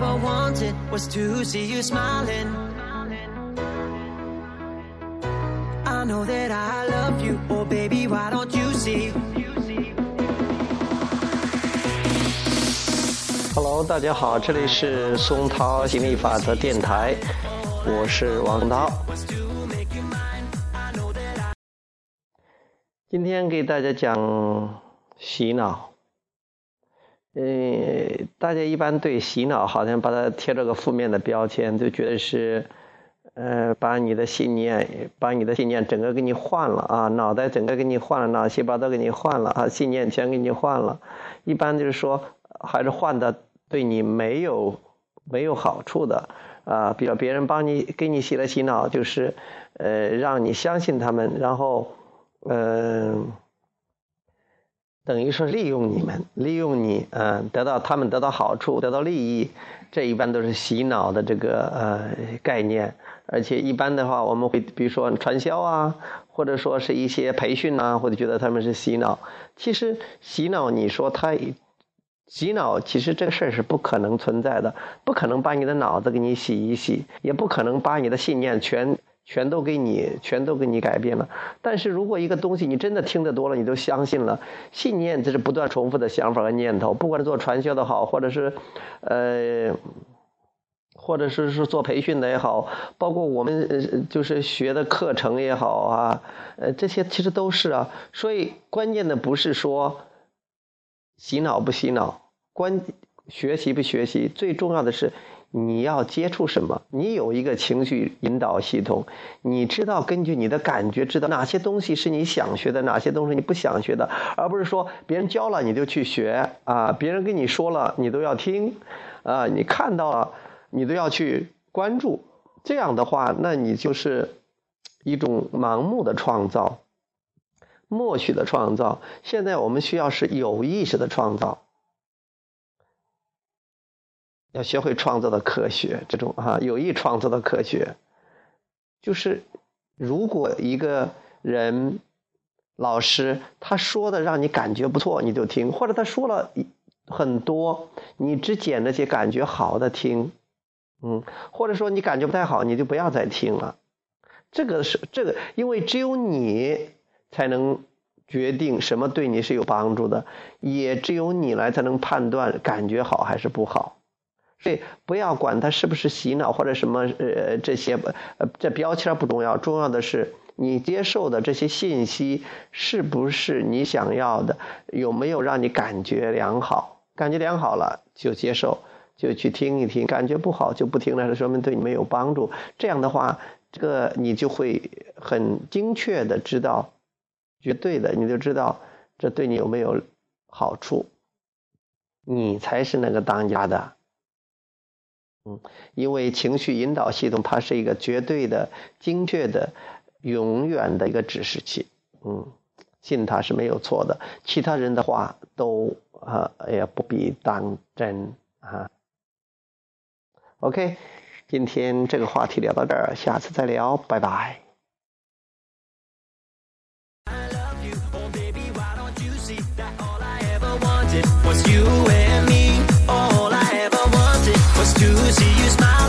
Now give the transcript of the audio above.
ever wanted was to see you smiling. I know that I love you, oh baby, why don't you see? Hello，大家好，这里是松涛心理法则电台，我是王涛。今天给大家讲洗脑。嗯，大家一般对洗脑好像把它贴着个负面的标签，就觉得是，呃，把你的信念，把你的信念整个给你换了啊，脑袋整个给你换了，脑细胞都给你换了啊，信念全给你换了。一般就是说，还是换的。对你没有没有好处的啊，比如别人帮你给你洗了洗脑，就是呃让你相信他们，然后嗯等于说利用你们，利用你嗯得到他们得到好处，得到利益，这一般都是洗脑的这个呃概念。而且一般的话，我们会比如说传销啊，或者说是一些培训啊，或者觉得他们是洗脑。其实洗脑，你说他。洗脑其实这个事儿是不可能存在的，不可能把你的脑子给你洗一洗，也不可能把你的信念全全都给你全都给你改变了。但是如果一个东西你真的听得多了，你都相信了，信念这是不断重复的想法和念头，不管是做传销的好，或者是呃，或者是是做培训的也好，包括我们呃就是学的课程也好啊，呃这些其实都是啊。所以关键的不是说。洗脑不洗脑，关学习不学习，最重要的是你要接触什么。你有一个情绪引导系统，你知道根据你的感觉，知道哪些东西是你想学的，哪些东西你不想学的，而不是说别人教了你就去学啊，别人跟你说了你都要听啊，你看到了你都要去关注。这样的话，那你就是一种盲目的创造。默许的创造，现在我们需要是有意识的创造，要学会创造的科学，这种啊有意创造的科学，就是如果一个人老师他说的让你感觉不错，你就听；或者他说了很多，你只捡那些感觉好的听，嗯，或者说你感觉不太好，你就不要再听了。这个是这个，因为只有你。才能决定什么对你是有帮助的，也只有你来才能判断感觉好还是不好。所以不要管它是不是洗脑或者什么呃这些呃这标签不重要，重要的是你接受的这些信息是不是你想要的，有没有让你感觉良好？感觉良好了就接受，就去听一听；感觉不好就不听了，说明对你没有帮助。这样的话，这个你就会很精确的知道。绝对的，你就知道这对你有没有好处，你才是那个当家的。嗯，因为情绪引导系统它是一个绝对的、精确的、永远的一个指示器。嗯，信它是没有错的，其他人的话都啊也不必当真啊。OK，今天这个话题聊到这儿，下次再聊，拜拜。was you to see you smile.